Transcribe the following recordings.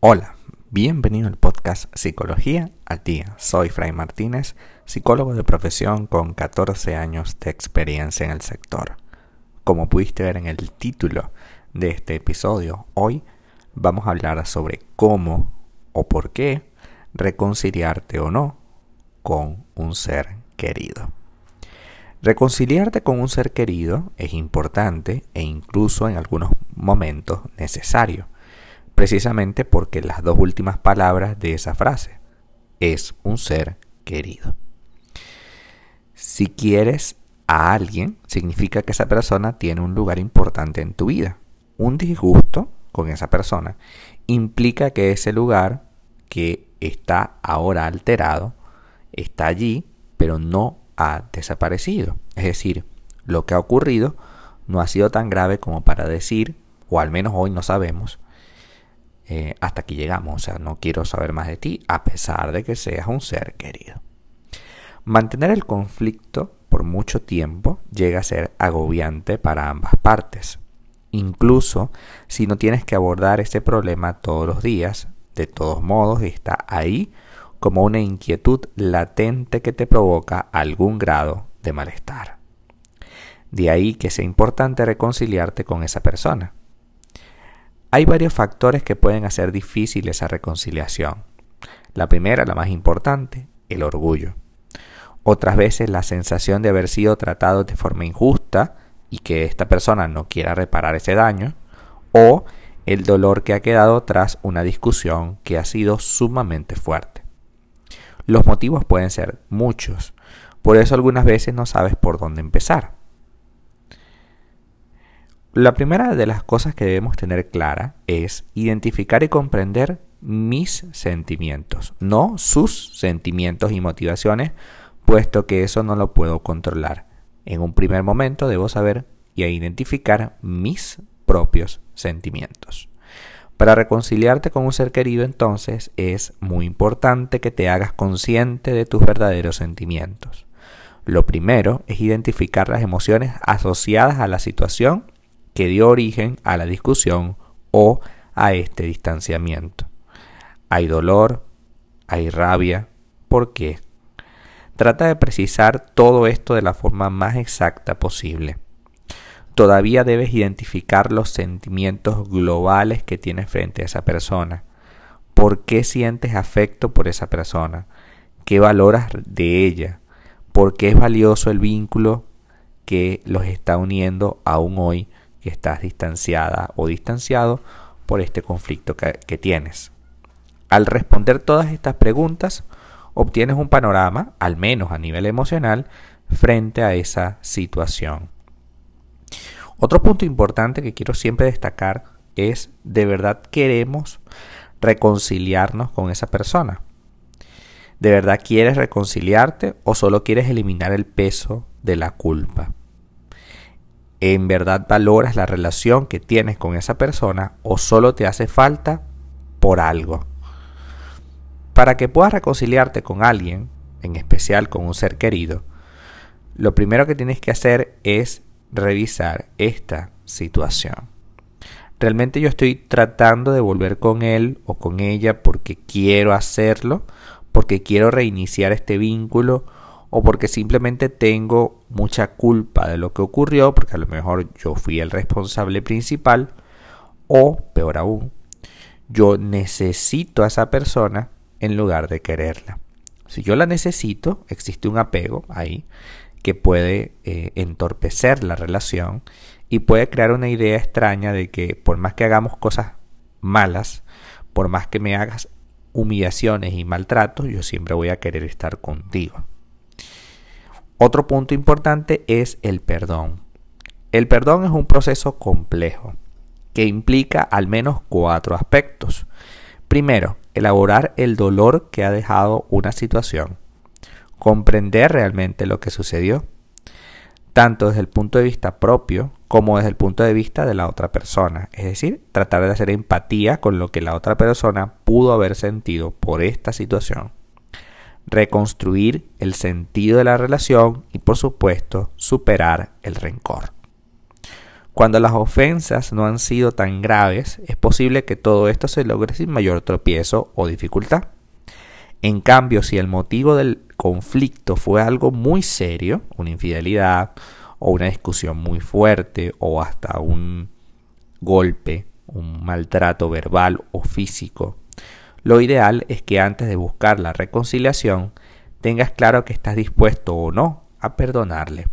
Hola, bienvenido al podcast Psicología al Día. Soy Fray Martínez, psicólogo de profesión con 14 años de experiencia en el sector. Como pudiste ver en el título de este episodio, hoy vamos a hablar sobre cómo o por qué reconciliarte o no con un ser querido. Reconciliarte con un ser querido es importante e incluso en algunos momentos necesario precisamente porque las dos últimas palabras de esa frase es un ser querido. Si quieres a alguien, significa que esa persona tiene un lugar importante en tu vida. Un disgusto con esa persona implica que ese lugar que está ahora alterado está allí, pero no ha desaparecido. Es decir, lo que ha ocurrido no ha sido tan grave como para decir, o al menos hoy no sabemos, eh, hasta aquí llegamos. O sea, no quiero saber más de ti a pesar de que seas un ser querido. Mantener el conflicto por mucho tiempo llega a ser agobiante para ambas partes. Incluso si no tienes que abordar este problema todos los días, de todos modos está ahí como una inquietud latente que te provoca algún grado de malestar. De ahí que sea importante reconciliarte con esa persona. Hay varios factores que pueden hacer difícil esa reconciliación. La primera, la más importante, el orgullo. Otras veces la sensación de haber sido tratado de forma injusta y que esta persona no quiera reparar ese daño. O el dolor que ha quedado tras una discusión que ha sido sumamente fuerte. Los motivos pueden ser muchos, por eso algunas veces no sabes por dónde empezar. La primera de las cosas que debemos tener clara es identificar y comprender mis sentimientos, no sus sentimientos y motivaciones, puesto que eso no lo puedo controlar. En un primer momento debo saber y identificar mis propios sentimientos. Para reconciliarte con un ser querido entonces es muy importante que te hagas consciente de tus verdaderos sentimientos. Lo primero es identificar las emociones asociadas a la situación que dio origen a la discusión o a este distanciamiento. Hay dolor, hay rabia. ¿Por qué? Trata de precisar todo esto de la forma más exacta posible. Todavía debes identificar los sentimientos globales que tienes frente a esa persona. ¿Por qué sientes afecto por esa persona? ¿Qué valoras de ella? ¿Por qué es valioso el vínculo que los está uniendo aún hoy estás distanciada o distanciado por este conflicto que tienes. Al responder todas estas preguntas, obtienes un panorama, al menos a nivel emocional, frente a esa situación. Otro punto importante que quiero siempre destacar es, ¿de verdad queremos reconciliarnos con esa persona? ¿De verdad quieres reconciliarte o solo quieres eliminar el peso de la culpa? En verdad valoras la relación que tienes con esa persona o solo te hace falta por algo. Para que puedas reconciliarte con alguien, en especial con un ser querido, lo primero que tienes que hacer es revisar esta situación. ¿Realmente yo estoy tratando de volver con él o con ella porque quiero hacerlo? ¿Porque quiero reiniciar este vínculo? O porque simplemente tengo mucha culpa de lo que ocurrió, porque a lo mejor yo fui el responsable principal, o peor aún, yo necesito a esa persona en lugar de quererla. Si yo la necesito, existe un apego ahí que puede eh, entorpecer la relación y puede crear una idea extraña de que por más que hagamos cosas malas, por más que me hagas humillaciones y maltratos, yo siempre voy a querer estar contigo. Otro punto importante es el perdón. El perdón es un proceso complejo que implica al menos cuatro aspectos. Primero, elaborar el dolor que ha dejado una situación. Comprender realmente lo que sucedió, tanto desde el punto de vista propio como desde el punto de vista de la otra persona. Es decir, tratar de hacer empatía con lo que la otra persona pudo haber sentido por esta situación reconstruir el sentido de la relación y por supuesto superar el rencor. Cuando las ofensas no han sido tan graves, es posible que todo esto se logre sin mayor tropiezo o dificultad. En cambio, si el motivo del conflicto fue algo muy serio, una infidelidad o una discusión muy fuerte o hasta un golpe, un maltrato verbal o físico, lo ideal es que antes de buscar la reconciliación tengas claro que estás dispuesto o no a perdonarle.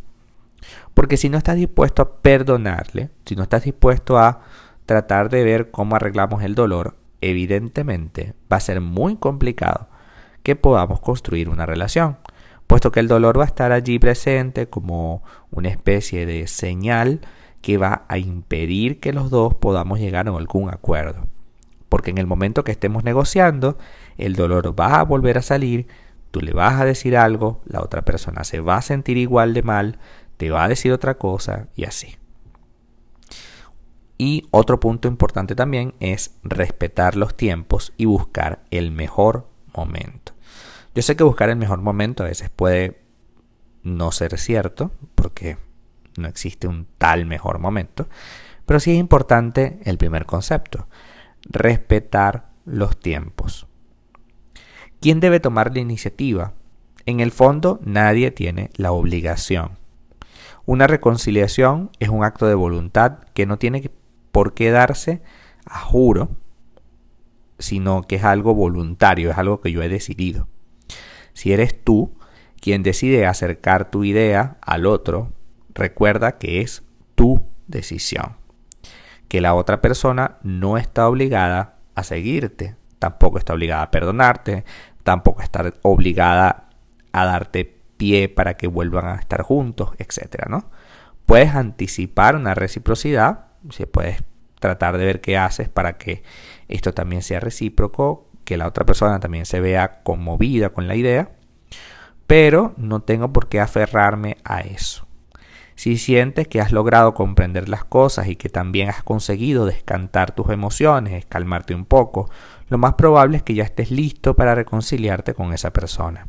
Porque si no estás dispuesto a perdonarle, si no estás dispuesto a tratar de ver cómo arreglamos el dolor, evidentemente va a ser muy complicado que podamos construir una relación, puesto que el dolor va a estar allí presente como una especie de señal que va a impedir que los dos podamos llegar a algún acuerdo. Porque en el momento que estemos negociando, el dolor va a volver a salir, tú le vas a decir algo, la otra persona se va a sentir igual de mal, te va a decir otra cosa y así. Y otro punto importante también es respetar los tiempos y buscar el mejor momento. Yo sé que buscar el mejor momento a veces puede no ser cierto, porque no existe un tal mejor momento, pero sí es importante el primer concepto, respetar los tiempos. ¿Quién debe tomar la iniciativa? En el fondo, nadie tiene la obligación. Una reconciliación es un acto de voluntad que no tiene por qué darse a juro, sino que es algo voluntario, es algo que yo he decidido. Si eres tú quien decide acercar tu idea al otro, recuerda que es tu decisión. Que la otra persona no está obligada a seguirte, tampoco está obligada a perdonarte, tampoco está obligada a darte pie para que vuelvan a estar juntos, etcétera, ¿no? Puedes anticipar una reciprocidad, si puedes tratar de ver qué haces para que esto también sea recíproco, que la otra persona también se vea conmovida con la idea, pero no tengo por qué aferrarme a eso. Si sientes que has logrado comprender las cosas y que también has conseguido descantar tus emociones, calmarte un poco, lo más probable es que ya estés listo para reconciliarte con esa persona.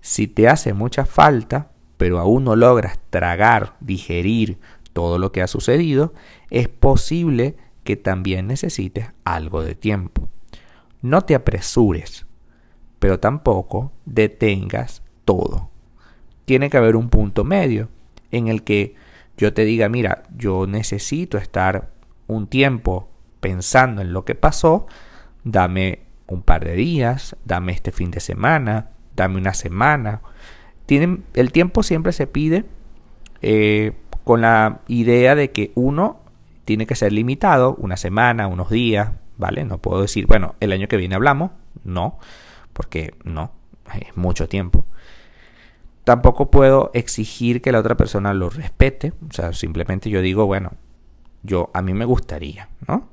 Si te hace mucha falta, pero aún no logras tragar, digerir todo lo que ha sucedido, es posible que también necesites algo de tiempo. No te apresures, pero tampoco detengas todo. Tiene que haber un punto medio en el que yo te diga, mira, yo necesito estar un tiempo pensando en lo que pasó, dame un par de días, dame este fin de semana, dame una semana. Tienen, el tiempo siempre se pide eh, con la idea de que uno tiene que ser limitado, una semana, unos días, ¿vale? No puedo decir, bueno, el año que viene hablamos, no, porque no, es mucho tiempo. Tampoco puedo exigir que la otra persona lo respete, o sea, simplemente yo digo, bueno, yo a mí me gustaría, ¿no?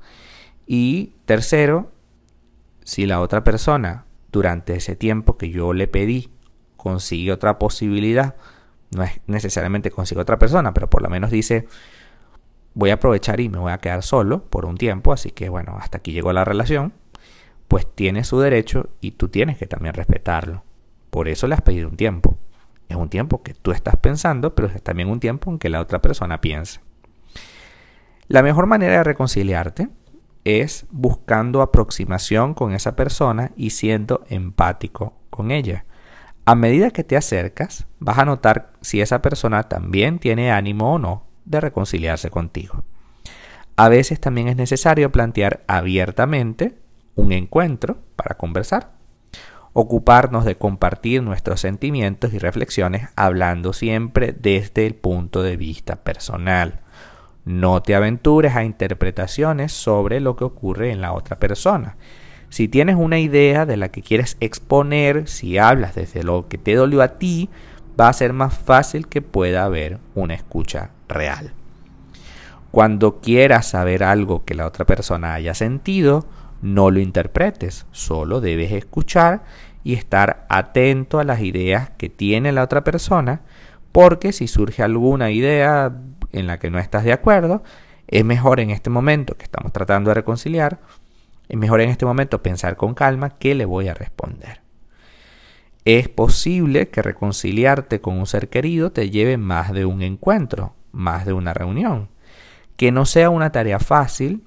Y tercero, si la otra persona durante ese tiempo que yo le pedí consigue otra posibilidad, no es necesariamente consigue otra persona, pero por lo menos dice, voy a aprovechar y me voy a quedar solo por un tiempo, así que bueno, hasta aquí llegó la relación, pues tiene su derecho y tú tienes que también respetarlo. Por eso le has pedido un tiempo. Es un tiempo que tú estás pensando, pero es también un tiempo en que la otra persona piensa. La mejor manera de reconciliarte es buscando aproximación con esa persona y siendo empático con ella. A medida que te acercas, vas a notar si esa persona también tiene ánimo o no de reconciliarse contigo. A veces también es necesario plantear abiertamente un encuentro para conversar. Ocuparnos de compartir nuestros sentimientos y reflexiones hablando siempre desde el punto de vista personal. No te aventures a interpretaciones sobre lo que ocurre en la otra persona. Si tienes una idea de la que quieres exponer, si hablas desde lo que te dolió a ti, va a ser más fácil que pueda haber una escucha real. Cuando quieras saber algo que la otra persona haya sentido, no lo interpretes, solo debes escuchar y estar atento a las ideas que tiene la otra persona, porque si surge alguna idea en la que no estás de acuerdo, es mejor en este momento que estamos tratando de reconciliar, es mejor en este momento pensar con calma qué le voy a responder. Es posible que reconciliarte con un ser querido te lleve más de un encuentro, más de una reunión. que no sea una tarea fácil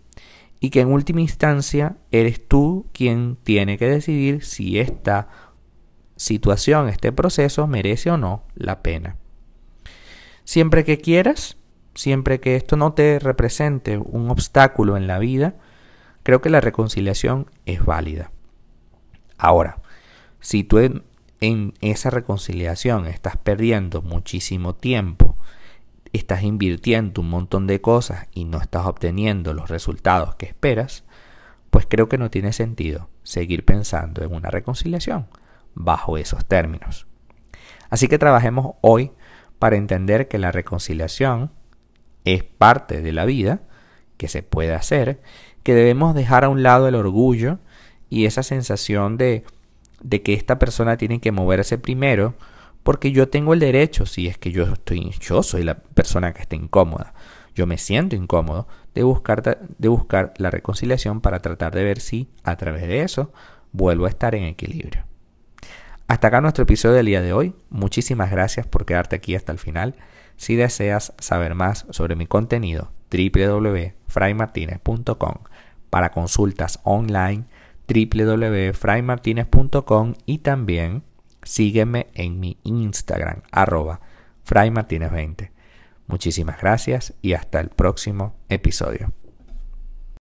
y que en última instancia eres tú quien tiene que decidir si esta situación, este proceso merece o no la pena. Siempre que quieras, siempre que esto no te represente un obstáculo en la vida, creo que la reconciliación es válida. Ahora, si tú en, esa reconciliación estás perdiendo muchísimo tiempo, estás invirtiendo un montón de cosas y no estás obteniendo los resultados que esperas, pues creo que no tiene sentido seguir pensando en una reconciliación bajo esos términos. Así que trabajemos hoy para entender que la reconciliación es parte de la vida, que se puede hacer, que debemos dejar a un lado el orgullo y esa sensación de, de que esta persona tiene que moverse primero porque yo tengo el derecho, si es que yo estoy, yo soy la persona que está incómoda, yo me siento incómodo de buscar, de buscar la reconciliación para tratar de ver si a través de eso vuelvo a estar en equilibrio. Hasta acá nuestro episodio del día de hoy. Muchísimas gracias por quedarte aquí hasta el final. Si deseas saber más sobre mi contenido, www.fraymartinez.com. Para consultas online, www.fraymartinez.com y también sígueme en mi Instagram, arroba fraymartinez20. Muchísimas gracias y hasta el próximo episodio.